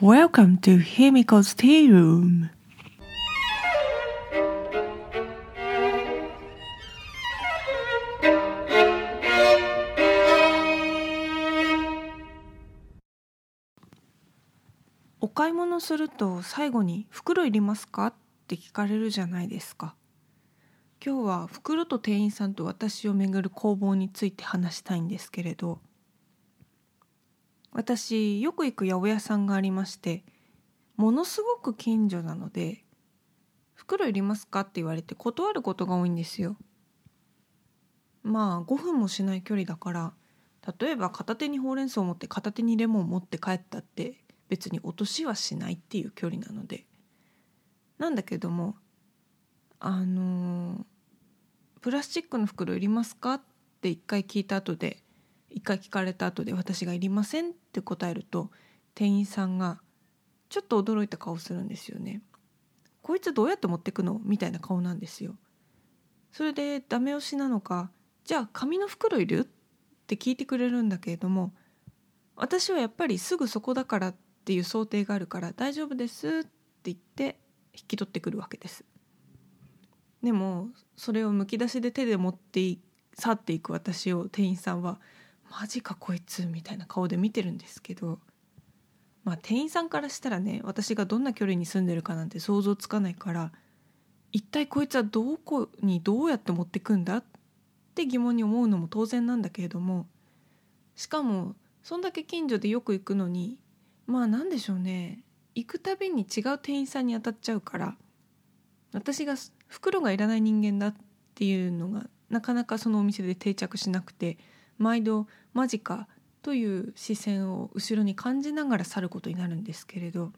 Welcome to Himiko's Tea Room. お買い物すると最後に「袋いりますか?」って聞かれるじゃないですか。今日は袋と店員さんと私をめぐる攻防について話したいんですけれど私よく行く八百屋さんがありましてものすごく近所なので「袋いりますか?」って言われて断ることが多いんですよ。まあ5分もしない距離だから例えば片手にほうれん草を持って片手にレモンを持って帰ったって別に落としはしないっていう距離なのでなんだけどもあのプラスチックの袋いりますか?」って一回聞いた後で一回聞かれた後で私が「いりません」って答えると店員さんがちょっと驚いた顔するんですよね。こいつどうやって持ってくのみたいな顔なんですよ。それでダメ押しなのか「じゃあ紙の袋いる?」って聞いてくれるんだけれども私はやっぱりすぐそこだからっていう想定があるから「大丈夫です」って言って引き取ってくるわけです。でもそれをむき出しで手で持って去っていく私を店員さんはマジかこいつみたいな顔で見てるんですけどまあ店員さんからしたらね私がどんな距離に住んでるかなんて想像つかないから一体こいつはどこにどうやって持ってくんだって疑問に思うのも当然なんだけれどもしかもそんだけ近所でよく行くのにまあ何でしょうね行くたびに違う店員さんに当たっちゃうから私が袋がいらない人間だっていうのがなかなかそのお店で定着しなくて毎度マジかという視線を後ろに感じながら去ることになるんですけれど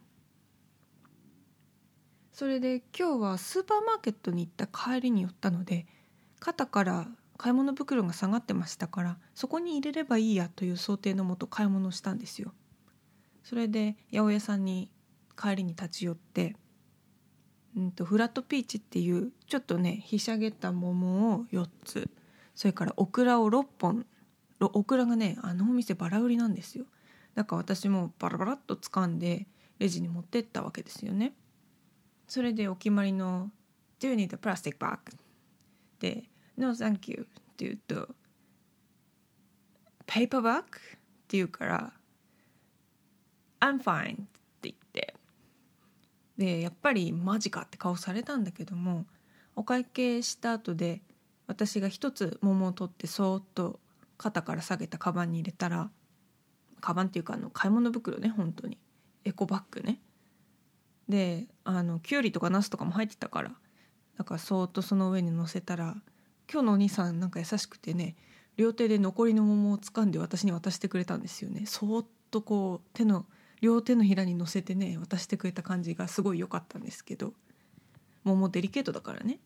それで今日はスーパーマーケットに行った帰りに寄ったので肩から買い物袋が下がってましたからそこに入れればいいやという想定のもと買い物したんですよ。それで八百屋さんに帰りに立ち寄って、うんと、フラットピーチっていうちょっとねひしゃげた桃を4つそれからオクラを6本オクラがねあのお店バラ売りなんですよだから私もバラバラっと掴んでレジに持ってったわけですよねそれでお決まりの「Do you need a plastic bag?」で「No thank you」って言うと「Paper bag?」って言うから「I'm fine」って言ってでやっぱりマジかって顔されたんだけどもお会計した後で私が一つ桃を取ってそーっと肩から下げたカバンに入れたらカバンっていうかあの買い物袋ね本当に。エコバッグね。であのきゅうりとかナスとかも入ってたからだからそーっとその上に乗せたら今日のお兄さんなんか優しくてね両手で残りの桃を掴んで私に渡してくれたんですよね。そーっとこう手の両手のひらに乗せてね渡してくれた感じがすごい良かったんですけど桃デリケートだからね。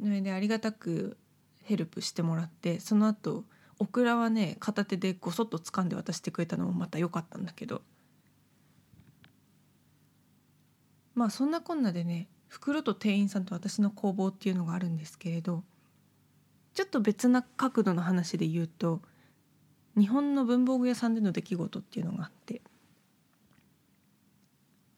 それでありがたくヘルプしてもらってその後オクラはね片手でごそっと掴んで渡してくれたのもまた良かったんだけどまあそんなこんなでね袋と店員さんと私の工房っていうのがあるんですけれどちょっと別な角度の話で言うと日本の文房具屋さんでの出来事っていうのがあって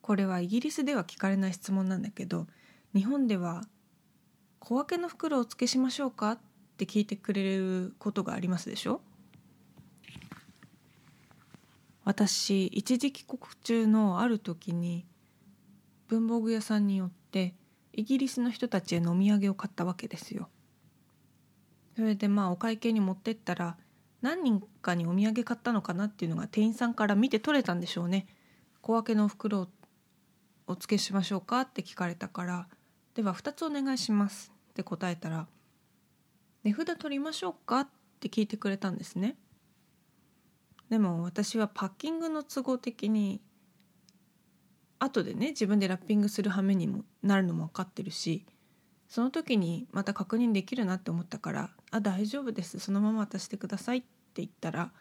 これはイギリスでは聞かれない質問なんだけど日本では「小分けの袋をお付けしましょうか?」っって聞いてくれることがありますでしょ？私一時帰国中のある時に文房具屋さんによってイギリスの人たちへのお土産を買ったわけですよ。それでまあお会計に持ってったら何人かにお土産買ったのかなっていうのが店員さんから見て取れたんでしょうね。小分けの袋をお付けしましょうかって聞かれたからでは2つお願いしますって答えたら値札取りましょうかって聞いてくれたんですね。でも私はパッキングの都合的に後でね自分でラッピングする羽目にもなるのも分かってるしその時にまた確認できるなって思ったから「あ大丈夫ですそのまま渡してください」って言ったら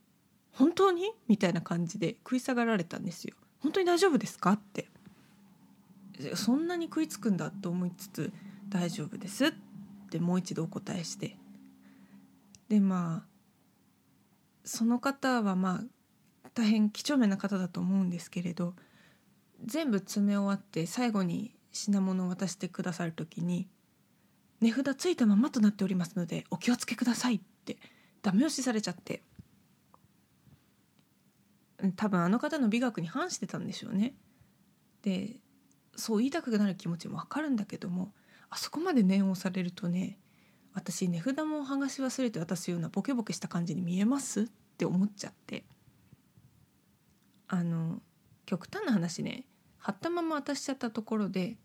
「本当に?」みたいな感じで食い下がられたんですよ。本当に大丈夫ですか？ってそんなに食いつくんだと思いつつ「大丈夫です」ってもう一度お答えしてでまあその方はまあ大変几帳面な方だと思うんですけれど全部詰め終わって最後に品物を渡してくださる時に「値札ついたままとなっておりますのでお気をつけください」ってダメ押しされちゃって多分あの方の美学に反してたんでしょうね。でそう言いたくなる気持ちもわかるんだけどもあそこまで念をされるとね私値札も剥がし忘れて渡すようなボケボケした感じに見えますって思っちゃって。あの極端な話ね貼ったまま渡しちゃったところで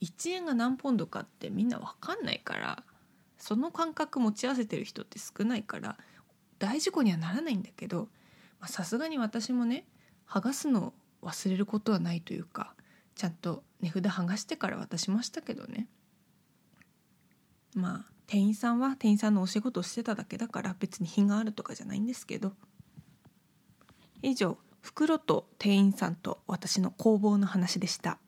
1円が何ポンドかってみんな分かんないからその感覚持ち合わせてる人って少ないから大事故にはならないんだけどさすがに私もね剥がすの忘れることはないというかちゃんと値札剥がしてから渡しましたけどね。まあ店員さんは店員さんのお仕事してただけだから別に品があるとかじゃないんですけど以上袋と店員さんと私の工房の話でした。